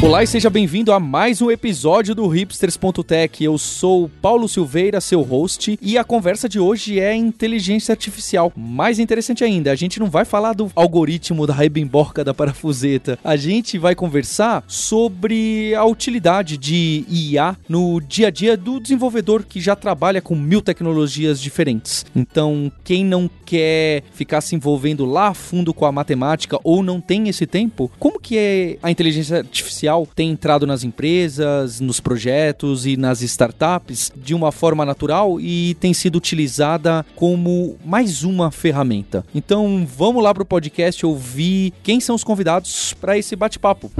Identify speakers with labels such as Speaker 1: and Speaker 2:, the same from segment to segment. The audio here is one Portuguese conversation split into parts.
Speaker 1: Olá e seja bem-vindo a mais um episódio do Hipsters.tech. Eu sou Paulo Silveira, seu host, e a conversa de hoje é inteligência artificial. Mais interessante ainda, a gente não vai falar do algoritmo da rebimborca da parafuseta. A gente vai conversar sobre a utilidade de IA no dia a dia do desenvolvedor que já trabalha com mil tecnologias diferentes. Então, quem não quer ficar se envolvendo lá a fundo com a matemática ou não tem esse tempo, como que é a inteligência artificial tem entrado nas empresas, nos projetos e nas startups de uma forma natural e tem sido utilizada como mais uma ferramenta. Então vamos lá para o podcast ouvir quem são os convidados para esse bate-papo.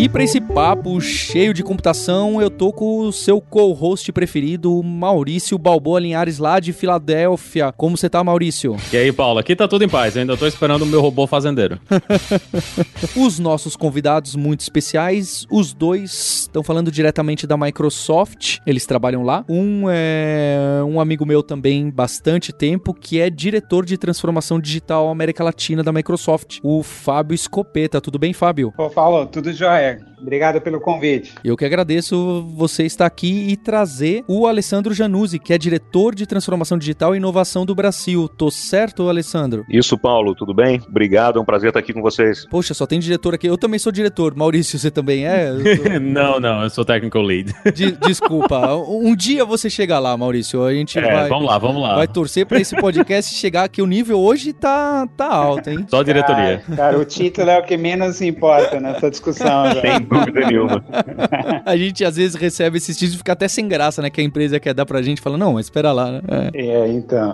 Speaker 1: E para esse papo cheio de computação, eu tô com o seu co-host preferido, Maurício Balboa Linhares, lá de Filadélfia. Como você tá, Maurício?
Speaker 2: E aí, Paulo? Aqui tá tudo em paz. Eu ainda tô esperando o meu robô fazendeiro.
Speaker 1: os nossos convidados muito especiais, os dois estão falando diretamente da Microsoft. Eles trabalham lá. Um é um amigo meu também, bastante tempo, que é diretor de transformação digital América Latina da Microsoft, o Fábio Escopeta. Tudo bem, Fábio?
Speaker 3: Ô, Paulo, tudo jóia. there. Obrigado pelo convite.
Speaker 1: Eu que agradeço você estar aqui e trazer o Alessandro Januzzi, que é diretor de transformação digital e inovação do Brasil. Tô certo, Alessandro?
Speaker 4: Isso, Paulo, tudo bem? Obrigado, é um prazer estar aqui com vocês.
Speaker 1: Poxa, só tem diretor aqui. Eu também sou diretor. Maurício, você também é?
Speaker 2: Tô... não, não, eu sou technical lead.
Speaker 1: De desculpa. Um dia você chega lá, Maurício. A gente é, vai.
Speaker 2: Vamos lá, vamos lá.
Speaker 1: Vai torcer para esse podcast chegar aqui. O nível hoje tá, tá alto, hein?
Speaker 2: Só diretoria.
Speaker 3: Cara, cara, o título é o que menos importa nessa discussão.
Speaker 4: Sem dúvida nenhuma.
Speaker 1: a gente às vezes recebe esses títulos e fica até sem graça, né? Que a empresa quer dar pra gente fala, não, mas espera lá, né?
Speaker 3: É, é então.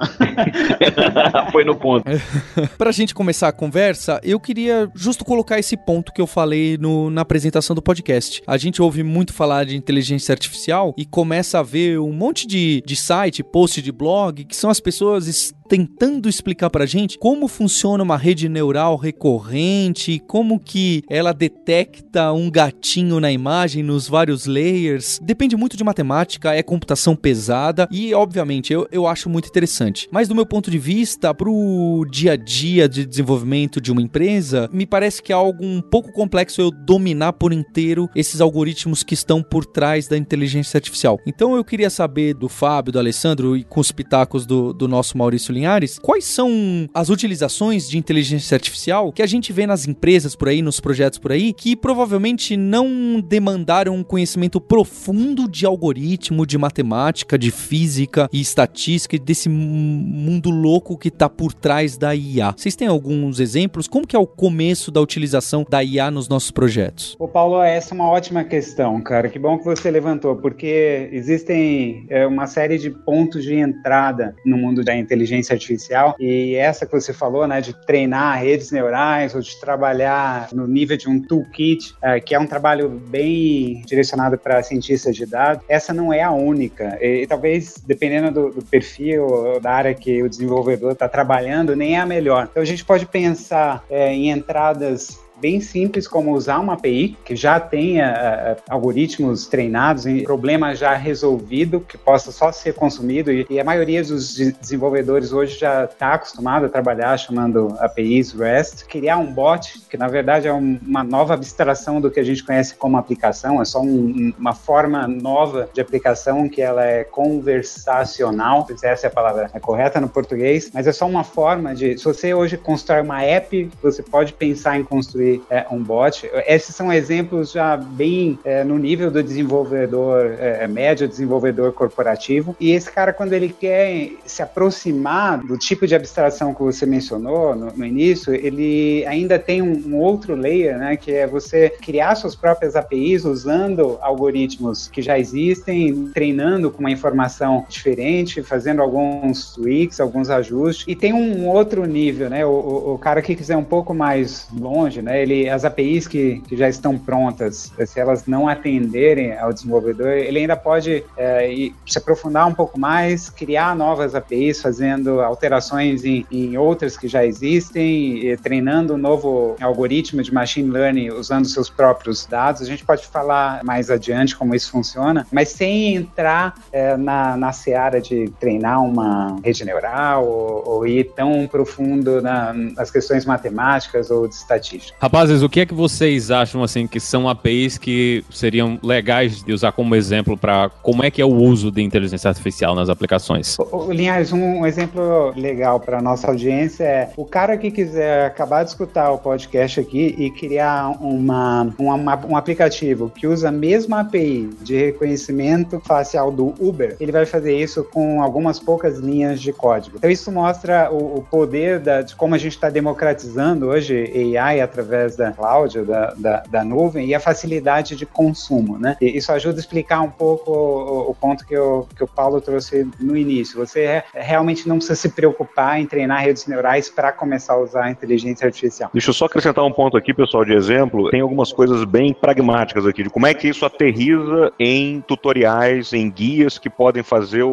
Speaker 4: Foi no ponto.
Speaker 1: pra gente começar a conversa, eu queria justo colocar esse ponto que eu falei no, na apresentação do podcast. A gente ouve muito falar de inteligência artificial e começa a ver um monte de, de site, post de blog, que são as pessoas tentando explicar pra gente como funciona uma rede neural recorrente, como que ela detecta um gatinho na imagem nos vários layers. Depende muito de matemática, é computação pesada e, obviamente, eu, eu acho muito interessante. Mas do meu ponto de vista, pro dia a dia de desenvolvimento de uma empresa, me parece que é algo um pouco complexo eu dominar por inteiro esses algoritmos que estão por trás da inteligência artificial. Então eu queria saber do Fábio, do Alessandro e com os pitacos do, do nosso Maurício Linhares, quais são as utilizações de inteligência artificial que a gente vê nas empresas por aí, nos projetos por aí, que provavelmente não demandaram um conhecimento profundo de algoritmo, de matemática, de física e estatística, desse mundo louco que está por trás da IA. Vocês têm alguns exemplos? Como que é o começo da utilização da IA nos nossos projetos?
Speaker 3: O Paulo, essa é uma ótima questão, cara. Que bom que você levantou, porque existem é, uma série de pontos de entrada no mundo da inteligência inteligência artificial e essa que você falou, né, de treinar redes neurais ou de trabalhar no nível de um toolkit, é, que é um trabalho bem direcionado para cientistas de dados, essa não é a única. E, e talvez, dependendo do, do, perfil ou da área que o desenvolvedor está trabalhando, nem é a melhor. Então a gente pode pensar é, em entradas bem simples como usar uma API que já tenha uh, algoritmos treinados em problema já resolvido que possa só ser consumido e, e a maioria dos de desenvolvedores hoje já está acostumado a trabalhar chamando APIs REST. Criar um bot que na verdade é um, uma nova abstração do que a gente conhece como aplicação, é só um, uma forma nova de aplicação que ela é conversacional, se essa é a palavra é correta no português, mas é só uma forma de, se você hoje constrói uma app, você pode pensar em construir é, um bot. Esses são exemplos já bem é, no nível do desenvolvedor é, é, médio, desenvolvedor corporativo. E esse cara, quando ele quer se aproximar do tipo de abstração que você mencionou no, no início, ele ainda tem um, um, outro layer, né, que é você criar suas próprias APIs usando algoritmos que já existem, treinando com uma informação diferente, fazendo alguns tweaks, alguns ajustes. E tem um outro nível, né, o, o cara que quiser um pouco mais longe, né? Ele, as APIs que, que já estão prontas, se elas não atenderem ao desenvolvedor, ele ainda pode é, se aprofundar um pouco mais, criar novas APIs, fazendo alterações em, em outras que já existem, treinando um novo algoritmo de machine learning usando seus próprios dados. A gente pode falar mais adiante como isso funciona, mas sem entrar é, na, na seara de treinar uma rede neural ou, ou ir tão profundo na, nas questões matemáticas ou de estatística.
Speaker 2: Rapazes, o que é que vocês acham assim que são APIs que seriam legais de usar como exemplo para como é que é o uso de inteligência artificial nas aplicações?
Speaker 3: Linhares, um, um exemplo legal para nossa audiência é o cara que quiser acabar de escutar o podcast aqui e criar uma, uma, um aplicativo que usa a mesma API de reconhecimento facial do Uber, ele vai fazer isso com algumas poucas linhas de código. Então isso mostra o, o poder da, de como a gente está democratizando hoje AI através da cloud, da, da, da, nuvem, e a facilidade de consumo, né? E isso ajuda a explicar um pouco o, o ponto que, eu, que o Paulo trouxe no início. Você realmente não precisa se preocupar em treinar redes neurais para começar a usar a inteligência artificial.
Speaker 4: Deixa eu só acrescentar um ponto aqui, pessoal, de exemplo. Tem algumas coisas bem pragmáticas aqui, de como é que isso aterriza em tutoriais, em guias que podem fazer o,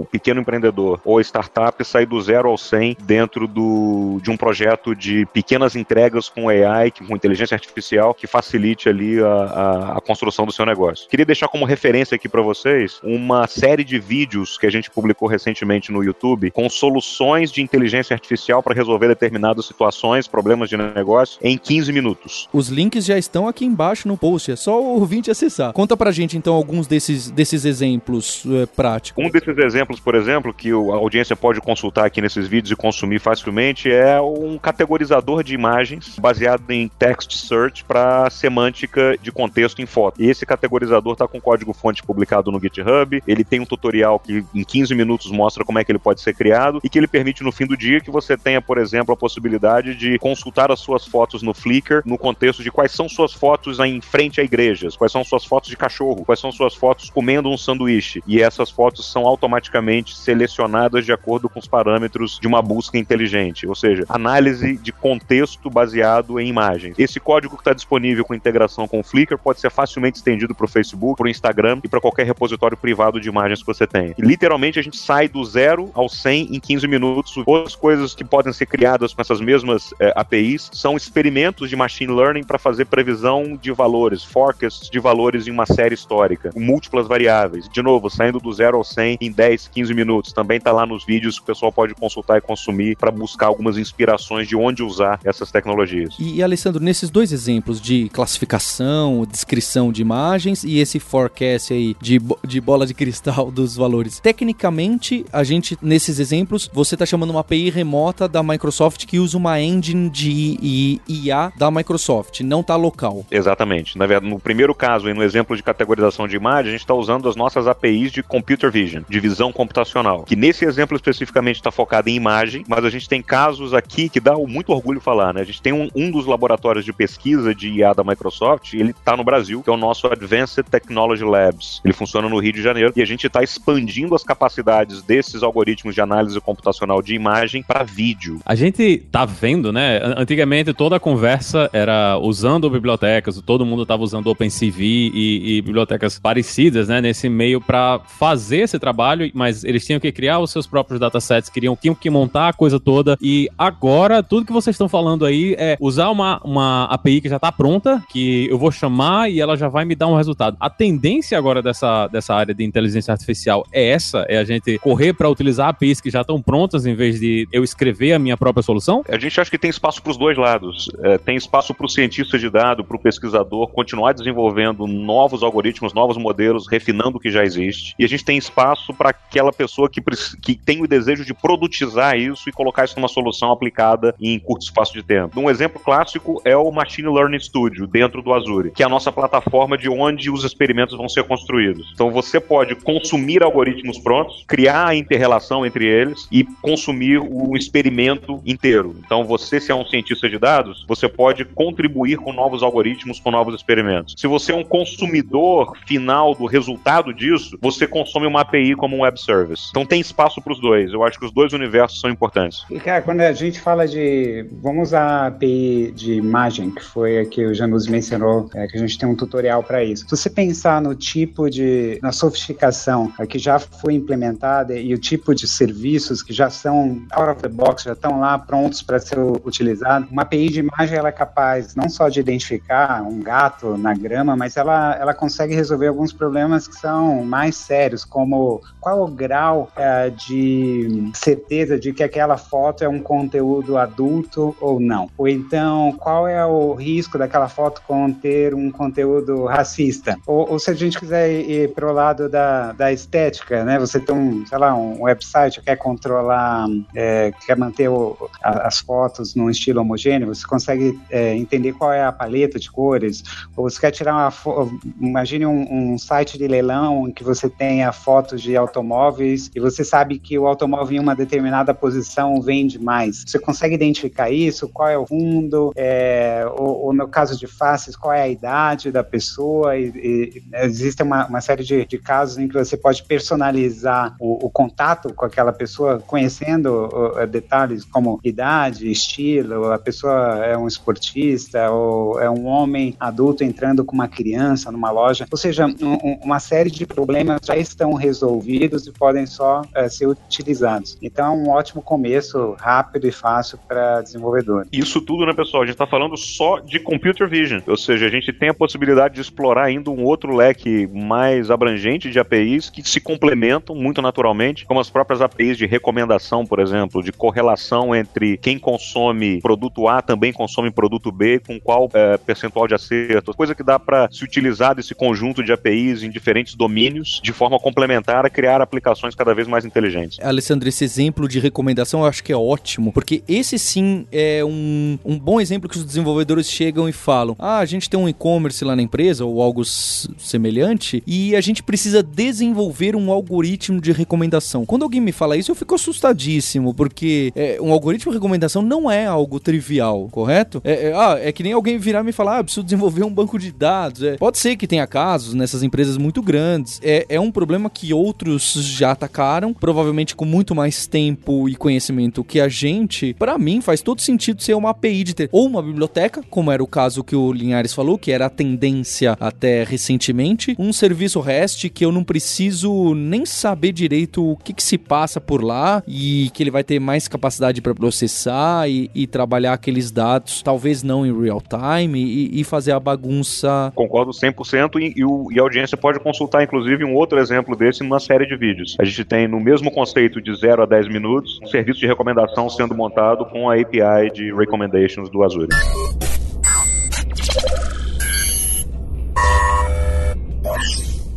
Speaker 4: o pequeno empreendedor ou a startup sair do zero ao 100 dentro do, de um projeto de pequenas entregas com AI, com inteligência artificial, que facilite ali a, a, a construção do seu negócio. Queria deixar como referência aqui para vocês uma série de vídeos que a gente publicou recentemente no YouTube com soluções de inteligência artificial para resolver determinadas situações, problemas de negócio em 15 minutos.
Speaker 1: Os links já estão aqui embaixo no post, é só o ouvinte acessar. Conta pra gente então alguns desses, desses exemplos é, práticos.
Speaker 4: Um desses exemplos, por exemplo, que a audiência pode consultar aqui nesses vídeos e consumir facilmente é um categorizador de imagens baseado em text search para semântica de contexto em foto. E esse categorizador está com código-fonte publicado no GitHub. Ele tem um tutorial que em 15 minutos mostra como é que ele pode ser criado e que ele permite no fim do dia que você tenha, por exemplo, a possibilidade de consultar as suas fotos no Flickr no contexto de quais são suas fotos em frente a igrejas, quais são suas fotos de cachorro, quais são suas fotos comendo um sanduíche. E essas fotos são automaticamente selecionadas de acordo com os parâmetros de uma busca inteligente, ou seja, análise de contexto baseado em imagens. Esse código que está disponível com integração com o Flickr pode ser facilmente estendido para o Facebook, para o Instagram e para qualquer repositório privado de imagens que você tenha. E literalmente a gente sai do zero ao 100 em 15 minutos. Outras coisas que podem ser criadas com essas mesmas é, APIs são experimentos de machine learning para fazer previsão de valores, forecasts de valores em uma série histórica, múltiplas variáveis. De novo, saindo do zero ao 100 em 10, 15 minutos. Também está lá nos vídeos que o pessoal pode consultar e consumir para buscar algumas inspirações de onde usar essas tecnologias.
Speaker 1: E, Alessandro, nesses dois exemplos de classificação, descrição de imagens e esse forecast aí de, de bola de cristal dos valores, tecnicamente, a gente, nesses exemplos, você está chamando uma API remota da Microsoft que usa uma engine de IA da Microsoft, não está local.
Speaker 4: Exatamente. Na verdade, no primeiro caso, no exemplo de categorização de imagem, a gente está usando as nossas APIs de Computer Vision, de visão computacional, que nesse exemplo especificamente está focado em imagem, mas a gente tem casos aqui que dá muito orgulho falar, né? A gente tem um, um dos laboratórios de pesquisa de IA da Microsoft, ele está no Brasil, que é o nosso Advanced Technology Labs. Ele funciona no Rio de Janeiro e a gente está expandindo as capacidades desses algoritmos de análise computacional de imagem para vídeo.
Speaker 2: A gente tá vendo, né? Antigamente toda a conversa era usando bibliotecas, todo mundo estava usando OpenCV e, e, bibliotecas parecidas, né? Nesse meio para fazer esse trabalho, mas eles tinham que criar os seus próprios datasets, queriam, tinham que montar a coisa toda. E agora, tudo que vocês estão falando aí é usar uma, uma API que já está pronta, que eu vou chamar e ela já vai me dar um resultado. A tendência agora dessa, dessa área de inteligência artificial é essa? É a gente correr para utilizar APIs que já estão prontas em vez de eu escrever a minha própria solução?
Speaker 4: A gente acha que tem espaço para os dois lados. É, tem espaço para o cientista de dado, para o pesquisador continuar desenvolvendo novos algoritmos, novos modelos, refinando o que já existe. E a gente tem espaço para aquela pessoa que, que tem o desejo de produtizar isso e colocar isso numa solução aplicada em curto espaço de tempo. Um exemplo clássico é o Machine Learning Studio dentro do Azure, que é a nossa plataforma de onde os experimentos vão ser construídos. Então você pode consumir algoritmos prontos, criar a inter-relação entre eles e consumir o experimento inteiro. Então você, se é um cientista de dados, você pode contribuir com novos algoritmos, com novos experimentos. Se você é um consumidor final do resultado disso, você consome uma API como um web service. Então tem espaço para os dois. Eu acho que os dois universos são importantes.
Speaker 3: E, cara, quando a gente fala de. Vamos usar a API de de imagem, que foi a que o Janus mencionou, é, que a gente tem um tutorial para isso. Se você pensar no tipo de, na sofisticação que já foi implementada e o tipo de serviços que já são out of the box, já estão lá prontos para ser utilizados, uma API de imagem ela é capaz não só de identificar um gato na grama, mas ela, ela consegue resolver alguns problemas que são mais sérios, como qual o grau é, de certeza de que aquela foto é um conteúdo adulto ou não. Ou então, qual é o risco daquela foto conter um conteúdo racista? Ou, ou se a gente quiser ir para o lado da, da estética, né? Você tem um, sei lá, um website quer controlar, é, quer manter o, a, as fotos num estilo homogêneo, você consegue é, entender qual é a paleta de cores, ou você quer tirar uma imagine um, um, site de leilão em que você tenha fotos de automóveis e você sabe que o automóvel em uma determinada posição vende mais. Você consegue identificar isso? Qual é o fundo? É, ou, ou, no caso de faces, qual é a idade da pessoa? E, e existe uma, uma série de, de, casos em que você pode personalizar o, o contato com aquela pessoa, conhecendo detalhes como idade, estilo, a pessoa é um esportista ou é um homem adulto entrando com uma criança numa loja. Ou seja, um, uma série de problemas já estão resolvidos e podem só uh, ser utilizados. Então, é um ótimo começo, rápido e fácil para desenvolvedor.
Speaker 4: Isso tudo, né, pessoal? Está falando só de computer vision, ou seja, a gente tem a possibilidade de explorar ainda um outro leque mais abrangente de APIs que se complementam muito naturalmente, como as próprias APIs de recomendação, por exemplo, de correlação entre quem consome produto A também consome produto B, com qual é, percentual de acerto, coisa que dá para se utilizar desse conjunto de APIs em diferentes domínios de forma complementar a criar aplicações cada vez mais inteligentes.
Speaker 1: Alessandro, esse exemplo de recomendação eu acho que é ótimo, porque esse sim é um, um bom exemplo que os desenvolvedores chegam e falam: ah, a gente tem um e-commerce lá na empresa ou algo semelhante e a gente precisa desenvolver um algoritmo de recomendação. Quando alguém me fala isso, eu fico assustadíssimo, porque é, um algoritmo de recomendação não é algo trivial, correto? É, é, ah, é que nem alguém virar e me falar, ah, preciso desenvolver um banco de dados. É, pode ser que tenha casos nessas empresas muito grandes. É, é um problema que outros já atacaram, provavelmente com muito mais tempo e conhecimento que a gente. Para mim, faz todo sentido ser uma API de ter ou uma biblioteca, como era o caso que o Linhares falou, que era a tendência até recentemente, um serviço REST que eu não preciso nem saber direito o que, que se passa por lá e que ele vai ter mais capacidade para processar e, e, trabalhar aqueles dados, talvez não em real time, e, e fazer a bagunça.
Speaker 4: Concordo 100% e, e, o, e a audiência pode consultar, inclusive, um outro exemplo desse numa série de vídeos. A gente tem no mesmo conceito de 0 a 10 minutos, um serviço de recomendação sendo montado com a API de Recommendations do Azure. Azul.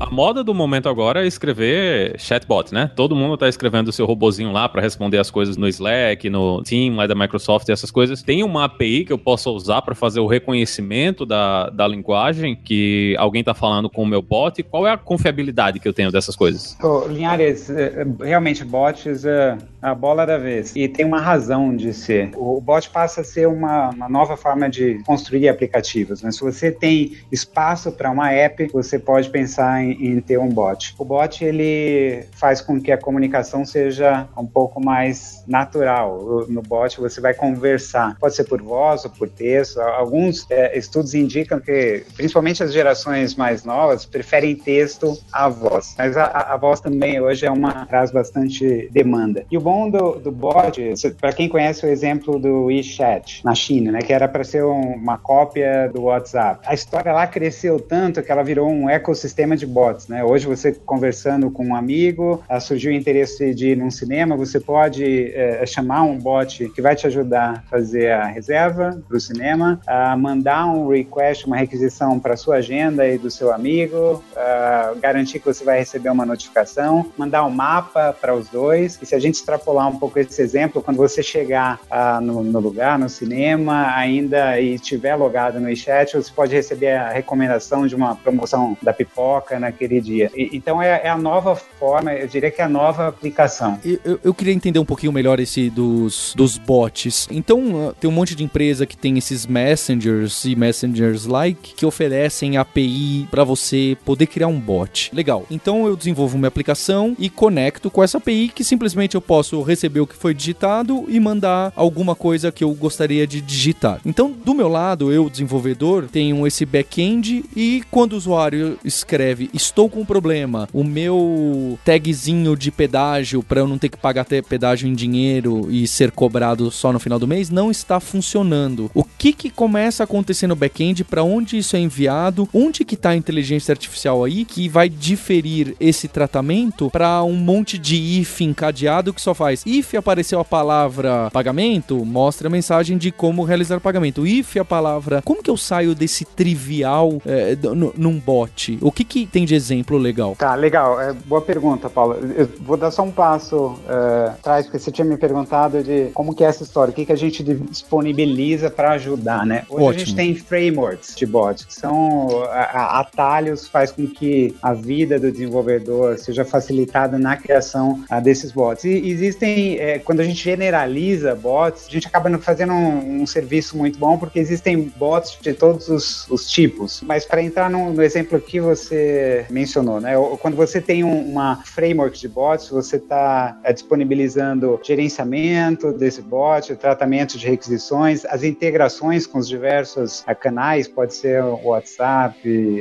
Speaker 2: A moda do momento agora é escrever chatbot, né? Todo mundo tá escrevendo o seu robozinho lá para responder as coisas no Slack, no Team lá da Microsoft essas coisas. Tem uma API que eu posso usar para fazer o reconhecimento da, da linguagem que alguém tá falando com o meu bot? Qual é a confiabilidade que eu tenho dessas coisas?
Speaker 3: Oh, Linhares, eh, realmente bots é a bola da vez. E tem uma razão de ser. O bot passa a ser uma, uma nova forma de construir aplicativos. Mas se você tem espaço para uma app, você pode pensar em em, ter um bot. O bot ele faz com que a comunicação seja um pouco mais natural. No bot você vai conversar, pode ser por voz ou por texto. Alguns é, estudos indicam que, principalmente as gerações mais novas, preferem texto à voz. Mas a, a voz também hoje é uma traz bastante demanda. E o bom do, do bot, para quem conhece o exemplo do WeChat na China, né, que era para ser um, uma cópia do WhatsApp, a história lá cresceu tanto que ela virou um ecossistema de bots, né? Hoje você conversando com um amigo, ah, surgiu o interesse de ir num cinema, você pode é, chamar um bot que vai te ajudar a fazer a reserva para o cinema, a mandar um request, uma requisição para sua agenda e do seu amigo, garantir que você vai receber uma notificação, mandar um mapa para os dois. E se a gente extrapolar um pouco esse exemplo, quando você chegar ah, no, no, lugar, no cinema, ainda e estiver logado no chat, você pode receber a recomendação de uma promoção da pipoca, né? Naquele dia. E, então é, é, a nova forma, eu diria que é a nova aplicação.
Speaker 1: Eu, eu, queria entender um pouquinho melhor esse dos, dos bots. Então, tem um monte de empresa que tem esses messengers e messengers like que oferecem API para você poder criar um bot. Legal. Então eu desenvolvo uma aplicação e conecto com essa API que simplesmente eu posso receber o que foi digitado e mandar alguma coisa que eu gostaria de digitar. Então, do meu lado, eu, desenvolvedor, tenho esse back-end e quando o usuário escreve estou com um problema, o meu tagzinho de pedágio para eu não ter que pagar até pedágio em dinheiro e ser cobrado só no final do mês não está funcionando. O que que começa a acontecer no back-end, para onde isso é enviado, onde que está a inteligência artificial aí que vai diferir esse tratamento para um monte de if encadeado que só faz if apareceu a palavra pagamento, mostra a mensagem de como realizar o pagamento. If a palavra, como que eu saio desse trivial é, num bot? O que que tem de exemplo legal?
Speaker 3: Tá, legal. É, boa pergunta, Paulo. Eu vou dar só um passo é, atrás, porque você tinha me perguntado de como que é essa história, o que que a gente disponibiliza para ajudar, né? Hoje Ótimo. a gente tem frameworks de bots, que são atalhos, faz com que a vida do desenvolvedor seja facilitada na criação desses bots. E existem, é, quando a gente generaliza bots, a gente acaba fazendo um, um, serviço muito bom, porque existem bots de todos os, os tipos. Mas para entrar no, no, exemplo que você mencionou, né? Quando você tem um, uma framework de bots, você está é, disponibilizando gerenciamento desse bot, tratamento de requisições, as integrações com os diversos é, canais, pode ser o WhatsApp,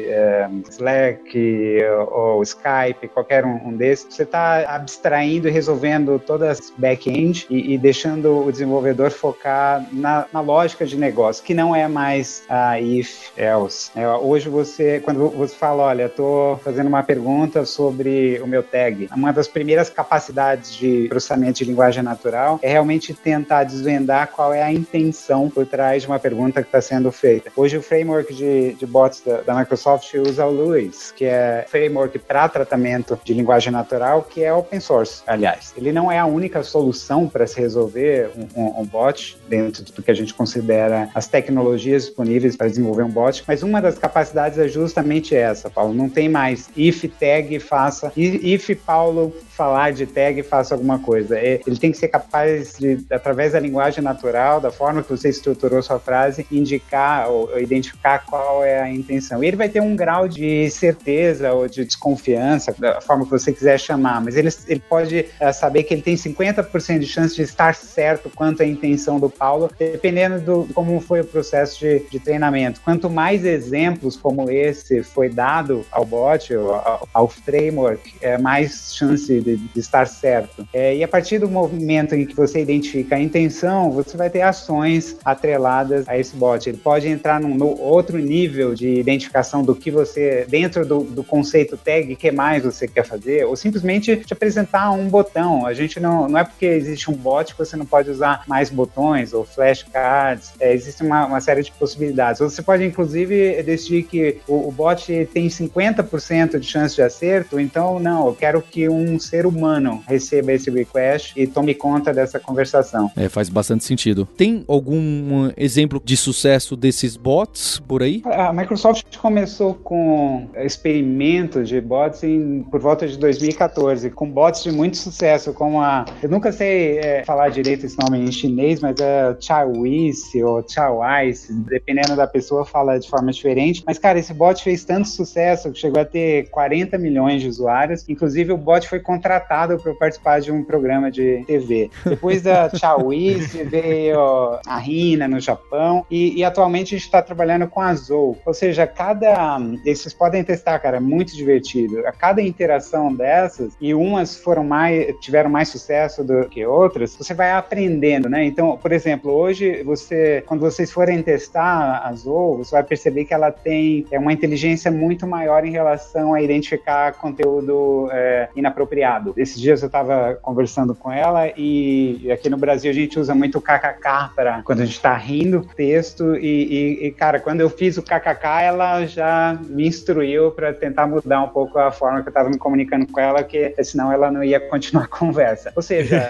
Speaker 3: é, Slack ou Skype, qualquer um, um desses. Você está abstraindo e resolvendo todas as back-end e, e, deixando o desenvolvedor focar na, na, lógica de negócio, que não é mais a if, else. É, hoje você, quando você fala, olha, fazendo uma pergunta sobre o meu tag, uma das primeiras capacidades de processamento de linguagem natural é realmente tentar desvendar qual é a intenção por trás de uma pergunta que está sendo feita. Hoje o framework de, de bots da, da Microsoft usa o LUIS, que é framework para tratamento de linguagem natural, que é open source, aliás. Ele não é a única solução para se resolver um, um, um, bot dentro do que a gente considera as tecnologias disponíveis para desenvolver um bot, mas uma das capacidades é justamente essa, Paulo. Não tem mais. If tag faça, if Paulo falar de tag faça alguma coisa. É, ele tem que ser capaz de, através da linguagem natural, da forma que você estruturou sua frase, indicar ou, ou identificar qual é a intenção. E ele vai ter um grau de certeza ou de desconfiança, da forma que você quiser chamar, mas ele, ele pode é, saber que ele tem 50% de chance de estar certo quanto à intenção do Paulo, dependendo do como foi o processo de, de treinamento. Quanto mais exemplos como esse foi dado ao bot, ao, ao framework, é mais chance de, de estar certo. É, e a partir do momento em que você identifica a intenção, você vai ter ações atreladas a esse bot. Ele pode entrar num outro nível de identificação do que você, dentro do, do conceito tag, que mais você quer fazer, ou simplesmente te apresentar um botão. A gente não, não é porque existe um bot que você não pode usar mais botões ou flashcards. É, existe uma, uma série de possibilidades. Você pode, inclusive, decidir que o, o bot tem 50% de chance de acerto, então, não, eu quero que um ser humano receba esse request e tome conta dessa conversação.
Speaker 1: É, faz bastante sentido. Tem algum exemplo de sucesso desses bots por aí?
Speaker 3: A Microsoft começou com experimentos de bots em, por volta de 2014, com bots de muito sucesso, como a. Eu nunca sei é, falar direito esse nome em chinês, mas é Chawise ou Chawise, dependendo da pessoa, fala de forma diferente. Mas, cara, esse bot fez tanto sucesso que chegou a ter 40 milhões de usuários. Inclusive, o bot foi contratado para participar de um programa de TV. Depois da Chawise veio a Rina no Japão e, e atualmente a gente está trabalhando com a Zou. Ou seja, cada. Vocês podem testar, cara, é muito divertido. A cada interação dessas, e umas foram mais. tiveram mais sucesso do que outras, você vai aprendendo, né? Então, por exemplo, hoje você, quando vocês forem testar a Zou, você vai perceber que ela tem é, uma inteligência muito maior em relação a identificar conteúdo é, inapropriado. Esses dias eu estava conversando com ela e aqui no Brasil a gente usa muito o kkk para quando a gente está rindo texto e, e, e, cara, quando eu fiz o kkk, ela já me instruiu para tentar mudar um pouco a forma que eu estava me comunicando com ela, que senão ela não ia continuar a conversa. Ou seja,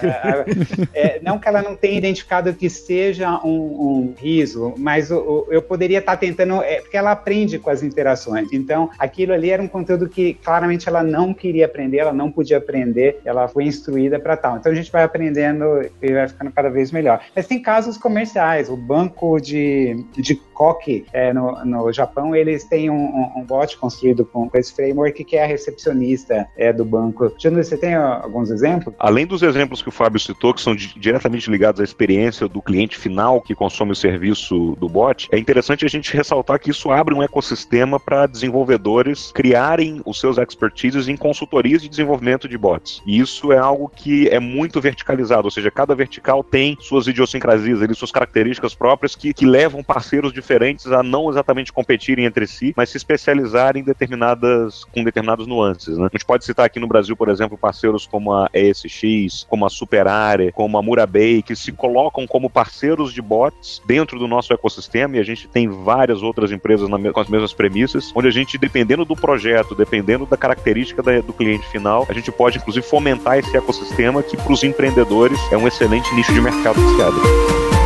Speaker 3: é, não que ela não tenha identificado que seja um, um riso, mas o, o, eu poderia estar tá tentando, é, porque ela aprende com as interações. Então, aquilo ali era um conteúdo que claramente ela não queria aprender, ela não podia aprender, ela foi instruída para tal. Então a gente vai aprendendo e vai ficando cada vez melhor. Mas tem casos comerciais, o banco de, de Koki é, no, no Japão, eles têm um, um, um bot construído com, com, esse framework que é a recepcionista é, do banco. Jano, você tem alguns exemplos?
Speaker 4: Além dos exemplos que o Fábio citou, que são diretamente ligados à experiência do cliente final que consome o serviço do bot, é interessante a gente ressaltar que isso abre um ecossistema para desenvolvedores criarem os seus expertises em consultorias de desenvolvimento de bots. E isso é algo que é muito verticalizado, ou seja, cada vertical tem suas idiosincrasias, suas características próprias que, que levam parceiros diferentes a não exatamente competirem entre si, mas se especializarem em determinadas, com determinados nuances. Né? A gente pode citar aqui no Brasil, por exemplo, parceiros como a ESX, como a Superare, como a Murabay, que se colocam como parceiros de bots dentro do nosso ecossistema e a gente tem várias outras empresas na, com as mesmas premissas, onde a gente, dependendo do projeto, dependendo da característica da, do cliente final, a gente pode inclusive fomentar esse ecossistema que para os empreendedores é um excelente nicho de mercado que se abre.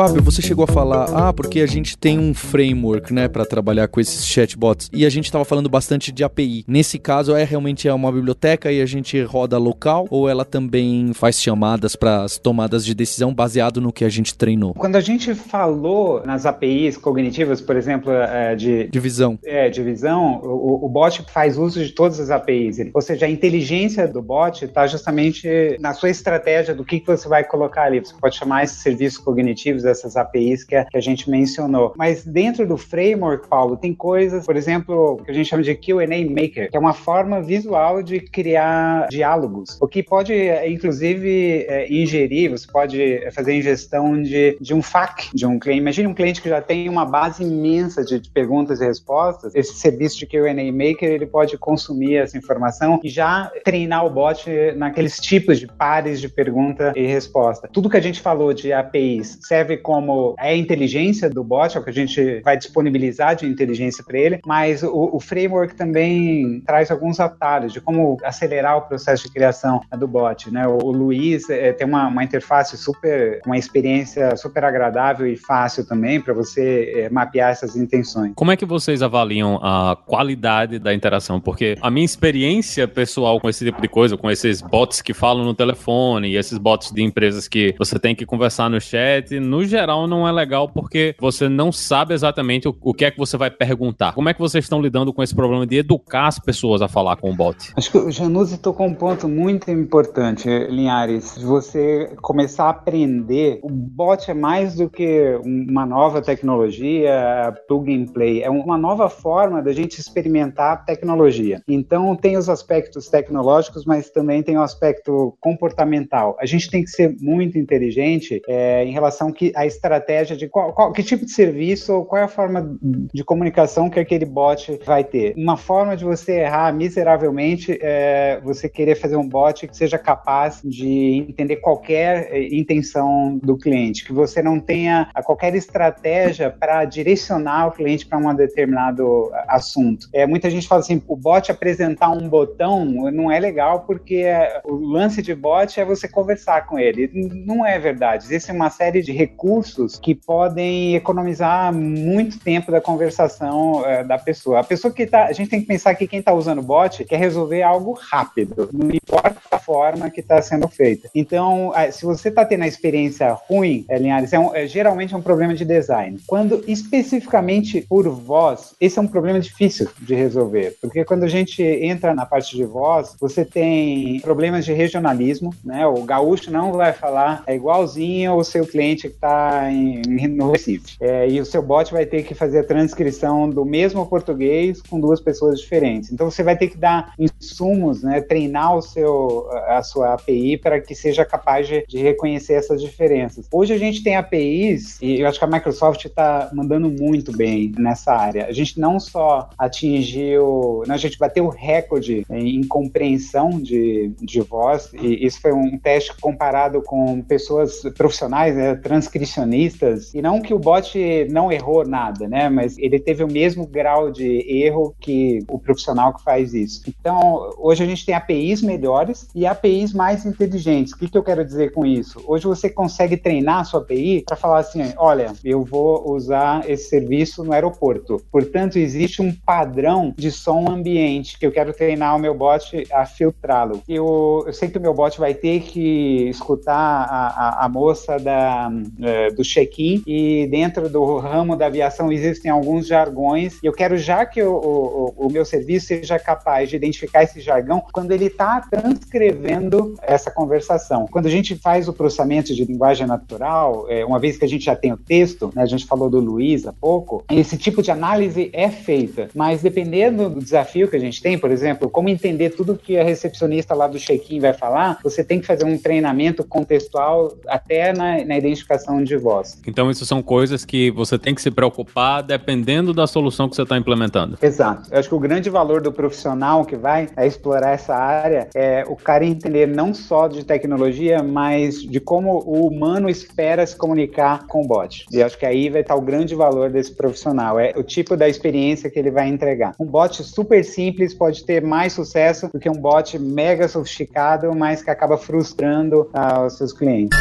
Speaker 1: Fábio, você chegou a falar, ah, porque a gente tem um framework, né, para trabalhar com esses chatbots. E a gente estava falando bastante de API. Nesse caso, é realmente é uma biblioteca e a gente roda local ou ela também faz chamadas para as tomadas de decisão baseado no que a gente treinou?
Speaker 3: Quando a gente falou nas APIs cognitivas, por exemplo, é, de
Speaker 1: divisão,
Speaker 3: é, divisão, o, o bot faz uso de todas as APIs. Ou seja, a inteligência do bot está justamente na sua estratégia do que, que você vai colocar ali. Você pode chamar esses serviços cognitivos dessas APIs que a, que a gente mencionou. Mas dentro do framework, Paulo, tem coisas, por exemplo, que a gente chama de Q&A Maker, que é uma forma visual de criar diálogos, o que pode, inclusive, é, ingerir, você pode fazer ingestão de, de um FAQ de um cliente. Imagine um cliente que já tem uma base imensa de, de perguntas e respostas. Esse serviço de Q&A Maker, ele pode consumir essa informação e já treinar o bot naqueles tipos de pares de pergunta e resposta. Tudo que a gente falou de APIs serve como é a inteligência do bot, é o que a gente vai disponibilizar de inteligência para ele, mas o, o, framework também traz alguns atalhos de como acelerar o processo de criação do bot. Né? O, o Luiz é, tem uma, uma, interface super, uma experiência super agradável e fácil também para você é, mapear essas intenções.
Speaker 2: Como é que vocês avaliam a qualidade da interação? Porque a minha experiência pessoal com esse tipo de coisa, com esses bots que falam no telefone e esses bots de empresas que você tem que conversar no chat, no geral não é legal porque você não sabe exatamente o, o, que é que você vai perguntar. Como é que vocês estão lidando com esse problema de educar as pessoas a falar com o bot?
Speaker 3: Acho que o Januzzi tocou um ponto muito importante, Linhares. Você começar a aprender, o bot é mais do que uma nova tecnologia, plug and play, é uma nova forma da gente experimentar a tecnologia. Então tem os aspectos tecnológicos, mas também tem o aspecto comportamental. A gente tem que ser muito inteligente é, em relação que a estratégia de qual, qual, que tipo de serviço ou qual é a forma de comunicação que aquele bot vai ter. Uma forma de você errar miseravelmente é você querer fazer um bot que seja capaz de entender qualquer é, intenção do cliente, que você não tenha qualquer estratégia para direcionar o cliente para um determinado assunto. É, muita gente fala assim, o bot apresentar um botão não é legal porque é, o lance de bot é você conversar com ele. Não é verdade. Existe uma série de recursos recursos que podem economizar muito tempo da conversação é, da pessoa. A pessoa que tá, a gente tem que pensar que quem está usando o bot quer resolver algo rápido, não importa a forma que está sendo feita. Então, se você está tendo a experiência ruim, é, Linhares, é, um, é geralmente é um problema de design. Quando especificamente por voz, esse é um problema difícil de resolver, porque quando a gente entra na parte de voz, você tem problemas de regionalismo, né? O gaúcho não vai falar é igualzinho o seu cliente que está em, no Recife. É, e o seu bot vai ter que fazer a transcrição do mesmo português com duas pessoas diferentes. Então você vai ter que dar insumos, né, treinar o seu, a sua API para que seja capaz de, de, reconhecer essas diferenças. Hoje a gente tem APIs, e eu acho que a Microsoft está mandando muito bem nessa área. A gente não só atingiu, a gente bateu o recorde em compreensão de, de voz, e isso foi um teste comparado com pessoas profissionais, né, recepcionistas, e não que o bot não errou nada, né? Mas ele teve o mesmo grau de erro que o profissional que faz isso. Então, hoje a gente tem APIs melhores e APIs mais inteligentes. O que, que eu quero dizer com isso? Hoje você consegue treinar a sua API para falar assim: olha, eu vou usar esse serviço no aeroporto. Portanto, existe um padrão de som ambiente que eu quero treinar o meu bot a filtrá-lo. Eu, eu sei que o meu bot vai ter que escutar a, a, a moça da, uh, do check-in e dentro do ramo da aviação existem alguns jargões e eu quero já que o, o, o meu serviço seja capaz de identificar esse jargão quando ele está transcrevendo essa conversação. Quando a gente faz o processamento de linguagem natural, é, uma vez que a gente já tem o texto, né, a gente falou do Luiz há pouco, esse tipo de análise é feita, mas dependendo do desafio que a gente tem, por exemplo, como entender tudo que a recepcionista lá do check-in vai falar, você tem que fazer um treinamento contextual até na, na identificação de voz.
Speaker 2: Então, isso são coisas que você tem que se preocupar dependendo da solução que você está implementando.
Speaker 3: Exato. Eu acho que o grande valor do profissional que vai explorar essa área é o cara entender não só de tecnologia, mas de como o humano espera se comunicar com o bot. E acho que aí vai estar o grande valor desse profissional, é o tipo da experiência que ele vai entregar. Um bot super simples pode ter mais sucesso do que um bot mega sofisticado, mas que acaba frustrando uh, os seus clientes.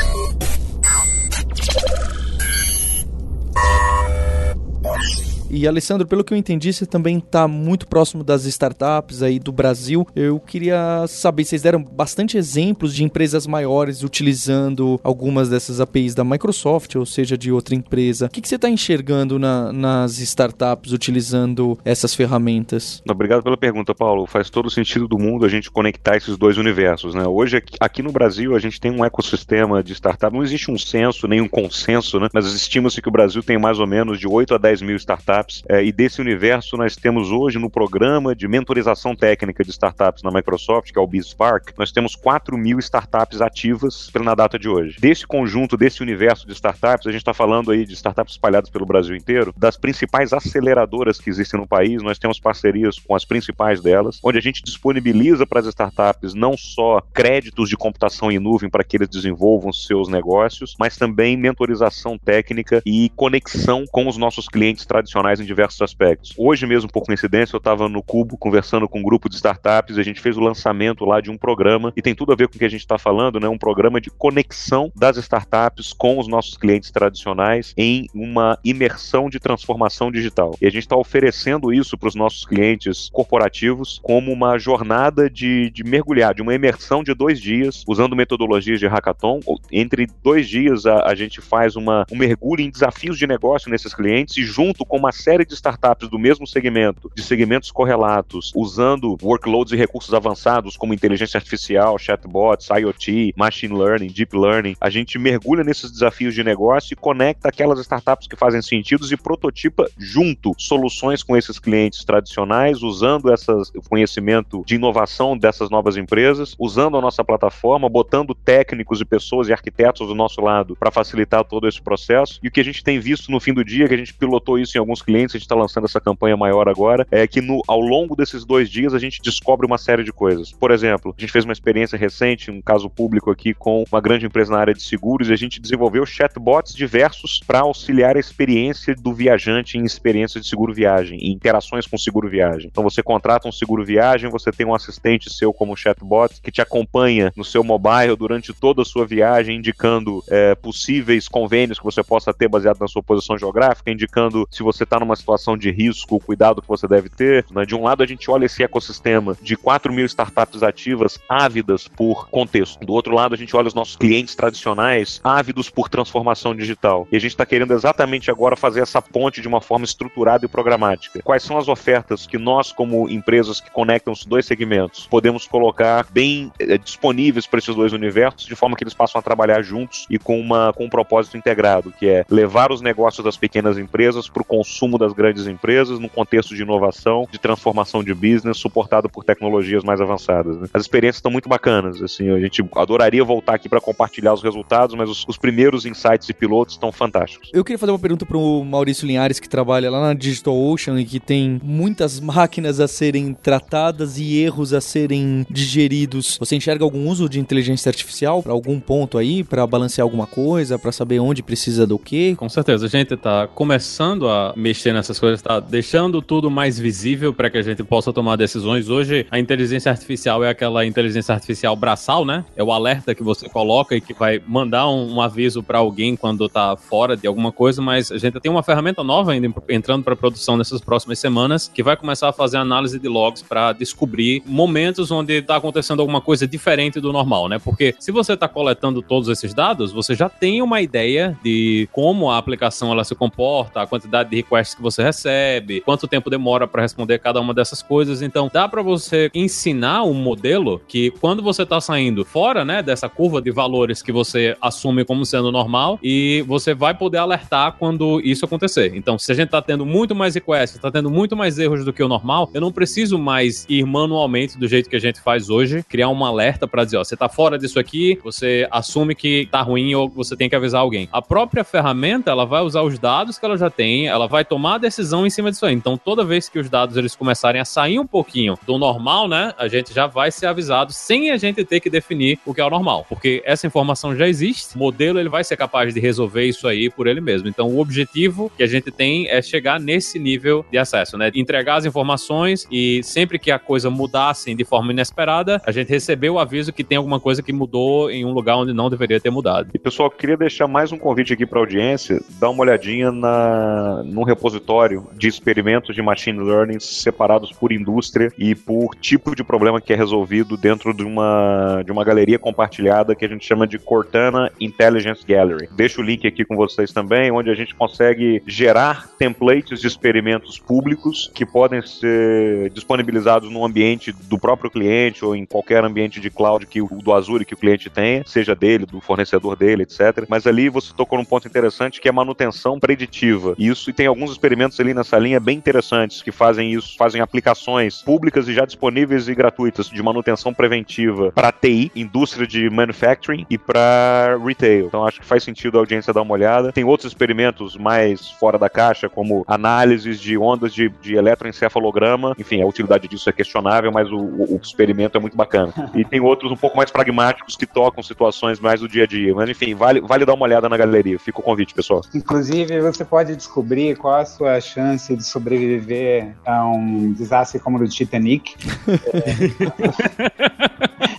Speaker 3: Bye.
Speaker 1: E Alessandro, pelo que eu entendi, você também está muito próximo das startups aí do Brasil. Eu queria saber, vocês deram bastante exemplos de empresas maiores utilizando algumas dessas APIs da Microsoft, ou seja, de outra empresa. O que, que você está enxergando na, nas startups utilizando essas ferramentas?
Speaker 4: Obrigado pela pergunta, Paulo. Faz todo sentido do mundo a gente conectar esses dois universos. Né? Hoje, aqui no Brasil, a gente tem um ecossistema de startups. Não existe um censo, nem um consenso, né? mas estima-se que o Brasil tem mais ou menos de 8 a 10 mil startups startups. É, e desse universo nós temos hoje no programa de mentorização técnica de startups na Microsoft, que é o BizSpark, nós temos 4 mil startups ativas na data de hoje. Desse conjunto, desse universo de startups, a gente está falando aí de startups espalhadas pelo Brasil inteiro, das principais aceleradoras que existem no país, nós temos parcerias com as principais delas, onde a gente disponibiliza para as startups não só créditos de computação em nuvem para que eles desenvolvam seus negócios, mas também mentorização técnica e conexão com os nossos clientes tradicionais profissionais em diversos aspectos. Hoje mesmo, por coincidência, eu estava no Cubo conversando com um grupo de startups, a gente fez o lançamento lá de um programa e tem tudo a ver com o que a gente está falando, né? Um programa de conexão das startups com os nossos clientes tradicionais em uma imersão de transformação digital. E a gente está oferecendo isso para os nossos clientes corporativos como uma jornada de, de mergulhar, de uma imersão de dois dias, usando metodologias de hackathon. Entre dois dias a, a gente faz uma, um mergulho em desafios de negócio nesses clientes e junto com uma série de startups do mesmo segmento, de segmentos correlatos, usando workloads e recursos avançados como inteligência artificial, chatbots, IoT, machine learning, deep learning, a gente mergulha nesses desafios de negócio e conecta aquelas startups que fazem sentido e prototipa junto soluções com esses clientes tradicionais, usando esse conhecimento de inovação dessas novas empresas, usando a nossa plataforma, botando técnicos e pessoas e arquitetos do nosso lado para facilitar todo esse processo. E o que a gente tem visto no fim do dia, que a gente pilotou isso em alguns clientes, a gente está lançando essa campanha maior agora, é que no, ao longo desses dois dias a gente descobre uma série de coisas. Por exemplo, a gente fez uma experiência recente, um caso público aqui com uma grande empresa na área de seguros e a gente desenvolveu chatbots diversos para auxiliar a experiência do viajante em experiências de seguro viagem, em interações com seguro viagem. Então você contrata um seguro viagem, você tem um assistente seu como chatbot que te acompanha no seu mobile durante toda a sua viagem, indicando é, possíveis convênios que você possa ter baseado na sua posição geográfica, indicando se você está numa situação de risco, o cuidado que você deve ter. Né? De um lado, a gente olha esse ecossistema de 4 mil startups ativas ávidas por contexto. Do outro lado, a gente olha os nossos clientes tradicionais ávidos por transformação digital. E a gente está querendo exatamente agora fazer essa ponte de uma forma estruturada e programática. Quais são as ofertas que nós, como empresas que conectam os dois segmentos, podemos colocar bem é, disponíveis para esses dois universos, de forma que eles passam a trabalhar juntos e com, uma, com um propósito integrado, que é levar os negócios das pequenas empresas para o consumo consumo das grandes empresas, num contexto de inovação, de transformação de business, suportado por tecnologias mais avançadas. Né? As experiências estão muito bacanas. Assim, a gente adoraria voltar aqui para compartilhar os resultados, mas os, os, primeiros insights e pilotos estão fantásticos.
Speaker 1: Eu queria fazer uma pergunta para o Maurício Linhares, que trabalha lá na Digital Ocean e que tem muitas máquinas a serem tratadas e erros a serem digeridos. Você enxerga algum uso de inteligência artificial para algum ponto aí, para balancear alguma coisa, para saber onde precisa do quê?
Speaker 2: Com certeza. A gente está começando a mexer nessas coisas, está deixando tudo mais visível para que a gente possa tomar decisões. Hoje, a inteligência artificial é aquela inteligência artificial braçal, né? É o alerta que você coloca e que vai mandar um, um aviso para alguém quando está fora de alguma coisa, mas a gente tem uma ferramenta nova ainda entrando para produção nessas próximas semanas que vai começar a fazer análise de logs para descobrir momentos onde está acontecendo alguma coisa diferente do normal, né? Porque se você está coletando todos esses dados, você já tem uma ideia de como a aplicação ela se comporta, a quantidade de requests que você recebe, quanto tempo demora para responder cada uma dessas coisas. Então, dá para você ensinar um modelo que quando você está saindo fora, né, dessa curva de valores que você assume como sendo normal e você vai poder alertar quando isso acontecer. Então, se a gente está tendo muito mais requests, está tendo muito mais erros do que o normal, eu não preciso mais ir manualmente do jeito que a gente faz hoje, criar um alerta para dizer, ó, você está fora disso aqui, você assume que está ruim ou você tem que avisar alguém. A própria ferramenta, ela vai usar os dados que ela já tem, ela vai tomar a decisão em cima disso aí. Então, toda vez que os dados eles começarem a sair um pouquinho do normal, né, a gente já vai ser avisado sem a gente ter que definir o que é o normal, porque essa informação já existe, o modelo ele vai ser capaz de resolver isso aí por ele mesmo. Então, o objetivo que a gente tem é chegar nesse nível de acesso, né, entregar as informações e sempre que a coisa mudar assim de forma inesperada, a gente receber o aviso que tem alguma coisa que mudou em um lugar onde não deveria ter mudado.
Speaker 4: E pessoal, queria deixar mais um convite aqui para a audiência, dar uma olhadinha na num repositório de experimentos de machine learning separados por indústria e por tipo de problema que é resolvido dentro de uma, de uma galeria compartilhada que a gente chama de Cortana Intelligence Gallery. Deixo o link aqui com vocês também, onde a gente consegue gerar templates de experimentos públicos que podem ser disponibilizados no ambiente do próprio cliente ou em qualquer ambiente de cloud que o do Azure que o cliente tenha, seja dele, do fornecedor dele, etc. Mas ali você tocou num ponto interessante que é manutenção preditiva. Isso e tem alguns experimentos ali nessa linha bem interessantes que fazem isso, fazem aplicações públicas e já disponíveis e gratuitas de manutenção preventiva para TI, indústria de manufacturing e para retail. Então acho que faz sentido a audiência dar uma olhada. Tem outros experimentos mais fora da caixa, como análises de ondas de, de eletroencefalograma. Enfim, a utilidade disso é questionável, mas o, o, experimento é muito bacana. E tem outros um pouco mais pragmáticos que tocam situações mais do dia a dia. Mas enfim, vale, vale dar uma olhada na galeria. Fica o convite, pessoal.
Speaker 3: Inclusive, você pode descobrir qual a sua chance de sobreviver a um desastre como o do Titanic.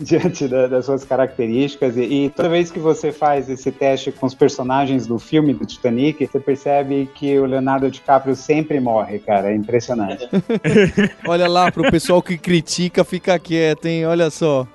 Speaker 3: diante da, das suas características. E, e, toda vez que você faz esse teste com os personagens do filme do Titanic, você percebe que o Leonardo DiCaprio sempre morre, cara. É impressionante.
Speaker 1: Olha lá, pro pessoal que critica, fica quieto, hein? Olha só.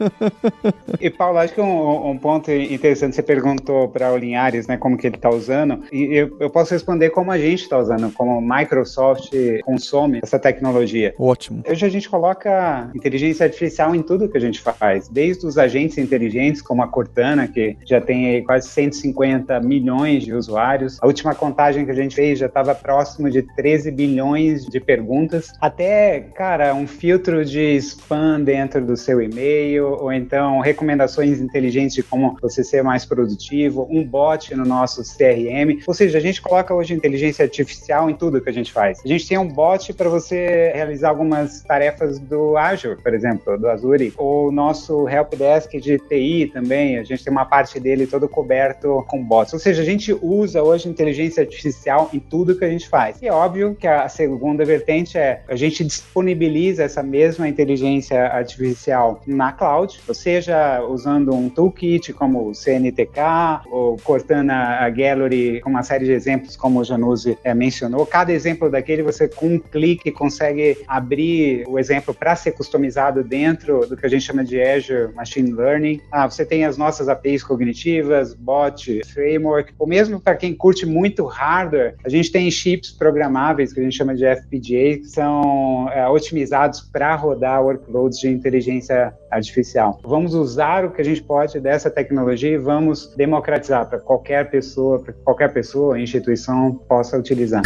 Speaker 3: e, Paulo, acho que um, um ponto interessante, você perguntou para o Linhares, né, como que ele está usando, e eu, eu posso responder como a gente está usando, como Microsoft consome essa tecnologia.
Speaker 1: Ótimo.
Speaker 3: Hoje a gente coloca inteligência artificial em tudo que a gente faz desde os agentes inteligentes, como a Cortana, que já tem quase 150 milhões de usuários. A última contagem que a gente fez já estava próximo de 13 bilhões de perguntas, até, cara, um filtro de spam dentro do seu e-mail, ou então recomendações inteligentes de como você ser mais produtivo, um bot no nosso CRM. Ou seja, a gente coloca hoje inteligência artificial em tudo que a gente faz. A gente tem um bot para você realizar algumas tarefas do Azure, por exemplo, do Azure, ou nosso helpdesk de TI também, a gente tem uma parte dele todo coberto com bots. Ou seja, a gente usa hoje inteligência artificial em tudo que a gente faz. E é óbvio que a segunda vertente é a gente disponibiliza essa mesma inteligência artificial na cloud, ou seja, usando um toolkit como o CNTK ou Cortana Gallery, com uma série de exemplos como o Januzzi é, mencionou. Cada exemplo daquele você com um clique consegue abrir o exemplo para ser customizado dentro do que a gente chama de Azure Machine Learning. Ah, você tem as nossas APIs cognitivas, bot, framework, ou mesmo para quem curte muito hardware, a gente tem chips programáveis que a gente chama de FPGA, que são é, otimizados para rodar workloads de inteligência artificial. Vamos usar o que a gente pode dessa tecnologia e vamos democratizar para qualquer pessoa, para qualquer pessoa, instituição possa utilizar.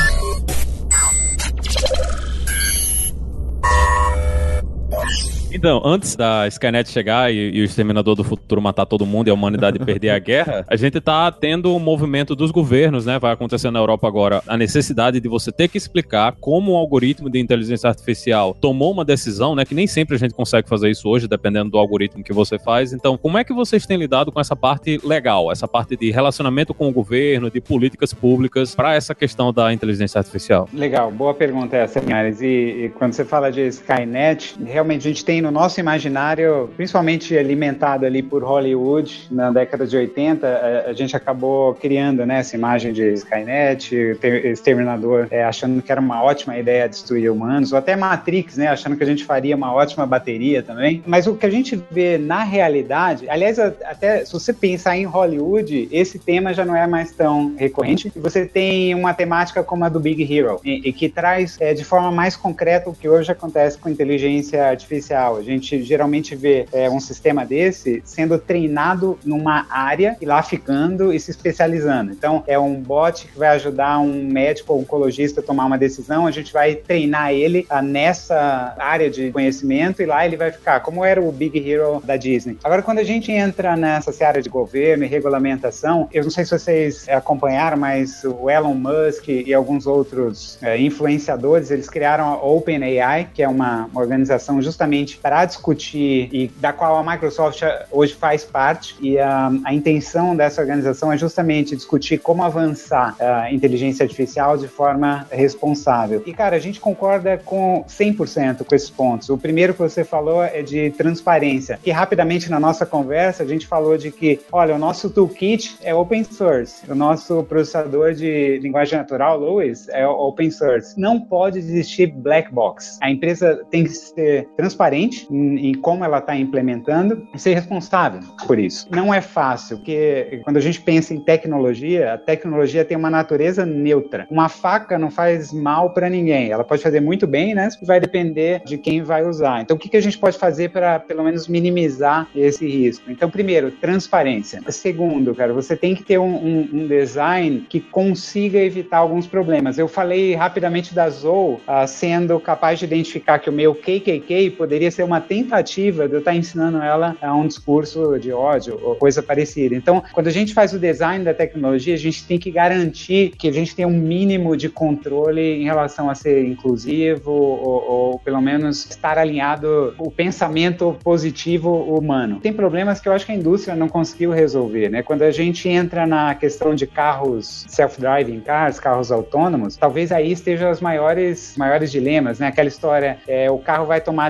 Speaker 2: Então, antes da Skynet chegar e, e, o Exterminador do Futuro matar todo mundo e a humanidade perder a guerra, a gente tá tendo um movimento dos governos, né? Vai acontecer na Europa agora a necessidade de você ter que explicar como um algoritmo de inteligência artificial tomou uma decisão, né? Que nem sempre a gente consegue fazer isso hoje, dependendo do algoritmo que você faz. Então, como é que vocês têm lidado com essa parte legal, essa parte de relacionamento com o governo, de políticas públicas para essa questão da inteligência artificial?
Speaker 3: Legal, boa pergunta essa, Linhares. E, e quando você fala de Skynet, realmente a gente tem no nosso imaginário, principalmente alimentado ali por Hollywood na década de 80, a, a gente acabou criando né, essa imagem de Skynet, Exterminador, é, achando que era uma ótima ideia destruir humanos, ou até Matrix, né, achando que a gente faria uma ótima bateria também. Mas o que a gente vê na realidade, aliás, até se você pensar em Hollywood, esse tema já não é mais tão recorrente. Você tem uma temática como a do Big Hero, e, e que traz é, de forma mais concreta o que hoje acontece com inteligência artificial. A gente geralmente vê é, um sistema desse sendo treinado numa área e lá ficando e se especializando. Então, é um bot que vai ajudar um médico ou oncologista a tomar uma decisão, a gente vai treinar ele a, nessa área de conhecimento e lá ele vai ficar, como era o Big Hero da Disney. Agora, quando a gente entra nessa área de governo e regulamentação, eu não sei se vocês acompanharam, mas o Elon Musk e alguns outros é, influenciadores, eles criaram a OpenAI, que é uma organização justamente para discutir e da qual a Microsoft hoje faz parte. E a, a intenção dessa organização é justamente discutir como avançar a inteligência artificial de forma responsável. E, cara, a gente concorda com 100% com esses pontos. O primeiro que você falou é de transparência, que rapidamente na nossa conversa a gente falou de que, olha, o nosso toolkit é open source, o nosso processador de linguagem natural, Lewis, é open source. Não pode existir black box. A empresa tem que ser transparente em, como ela está implementando e ser responsável por isso. Não é fácil, porque quando a gente pensa em tecnologia, a tecnologia tem uma natureza neutra. Uma faca não faz mal para ninguém. Ela pode fazer muito bem, né? Vai depender de quem vai usar. Então, o que, que a gente pode fazer para, pelo menos, minimizar esse risco? Então, primeiro, transparência. Segundo, cara, você tem que ter um, um, um design que consiga evitar alguns problemas. Eu falei rapidamente da Zou uh, sendo capaz de identificar que o meu KKK poderia ser uma tentativa de eu estar ensinando ela a um discurso de ódio ou coisa parecida. Então, quando a gente faz o design da tecnologia, a gente tem que garantir que a gente tem um mínimo de controle em relação a ser inclusivo ou, ou pelo menos estar alinhado o pensamento positivo humano. Tem problemas que eu acho que a indústria não conseguiu resolver, né? Quando a gente entra na questão de carros self-driving cars, carros autônomos, talvez aí estejam os maiores, maiores dilemas, né? Aquela história, é, o carro vai tomar a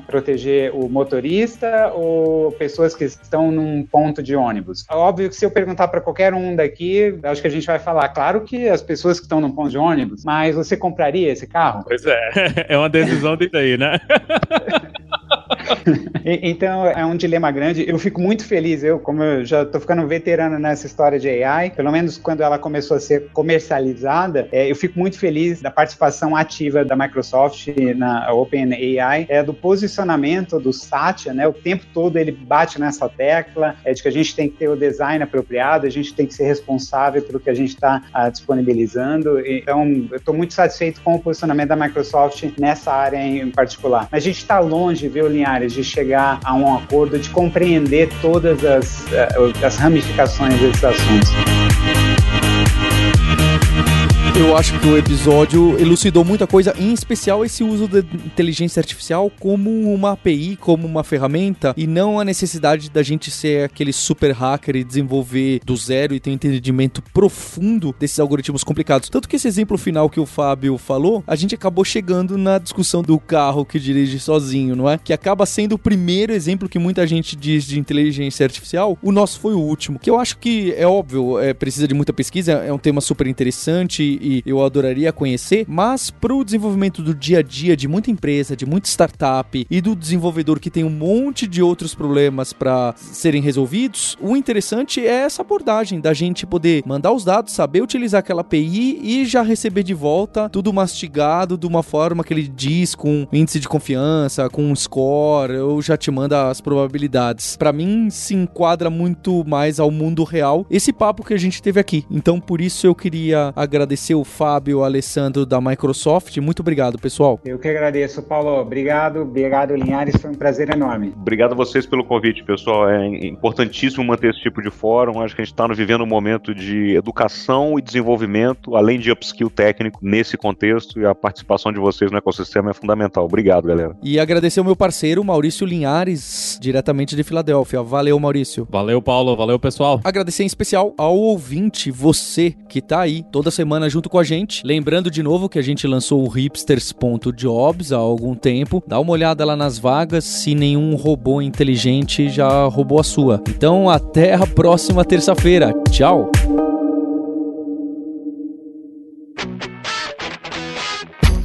Speaker 3: proteger o motorista ou pessoas que estão num ponto de ônibus. Óbvio que se eu perguntar para qualquer um daqui, acho que a gente vai falar, claro que as pessoas que estão num ponto de ônibus, mas você compraria esse carro?
Speaker 2: Pois é, é uma decisão disso aí, né?
Speaker 3: então é um dilema grande. Eu fico muito feliz, eu, como eu já estou ficando veterano nessa história de AI, pelo menos quando ela começou a ser comercializada, é, eu fico muito feliz da participação ativa da Microsoft na OpenAI, é, do posicionamento do Satya, né? O tempo todo ele bate nessa tecla é, de que a gente tem que ter o design apropriado, a gente tem que ser responsável pelo que a gente está ah, disponibilizando. Então, eu estou muito satisfeito com o posicionamento da Microsoft nessa área em particular. Mas a gente está longe, viu, Linhares, de chegar a um acordo, de compreender todas as, eh, as ramificações desses assuntos.
Speaker 1: Eu acho que o episódio elucidou muita coisa, em especial esse uso da inteligência artificial como uma API, como uma ferramenta, e não a necessidade da gente ser aquele super hacker e desenvolver do zero e ter um entendimento profundo desses algoritmos complicados. Tanto que esse exemplo final que o Fábio falou, a gente acabou chegando na discussão do carro que dirige sozinho, não é? Que acaba sendo o primeiro exemplo que muita gente diz de inteligência artificial. O nosso foi o último, que eu acho que é óbvio, é, precisa de muita pesquisa, é um tema super interessante e eu adoraria conhecer, mas para o desenvolvimento do dia a dia de muita empresa, de muita startup e do desenvolvedor que tem um monte de outros problemas para serem resolvidos, o interessante é essa abordagem da gente poder mandar os dados, saber utilizar aquela API e já receber de volta tudo mastigado de uma forma que ele diz com índice de confiança, com um score, ou já te manda as probabilidades. Para mim se enquadra muito mais ao mundo real esse papo que a gente teve aqui. Então por isso eu queria agradecer agradecer o Fábio o Alessandro da Microsoft. Muito obrigado, pessoal.
Speaker 3: Eu que agradeço, Paulo. Obrigado, obrigado, Linhares. Foi um prazer enorme.
Speaker 4: Obrigado a vocês pelo convite, pessoal. É importantíssimo manter esse tipo de fórum. Acho que a gente está vivendo um momento de educação e desenvolvimento, além de upskill técnico nesse contexto, e a participação de vocês no ecossistema é fundamental. Obrigado, galera.
Speaker 1: E agradecer o meu parceiro, Maurício Linhares, diretamente de Filadélfia. Valeu, Maurício.
Speaker 2: Valeu, Paulo. Valeu, pessoal.
Speaker 1: Agradecer em especial ao ouvinte, você que está aí toda semana junto com a gente. Lembrando de novo que a gente lançou o hipsters.jobs há algum tempo. Dá uma olhada lá nas vagas se nenhum robô inteligente já roubou a sua. Então, até a próxima terça-feira. Tchau!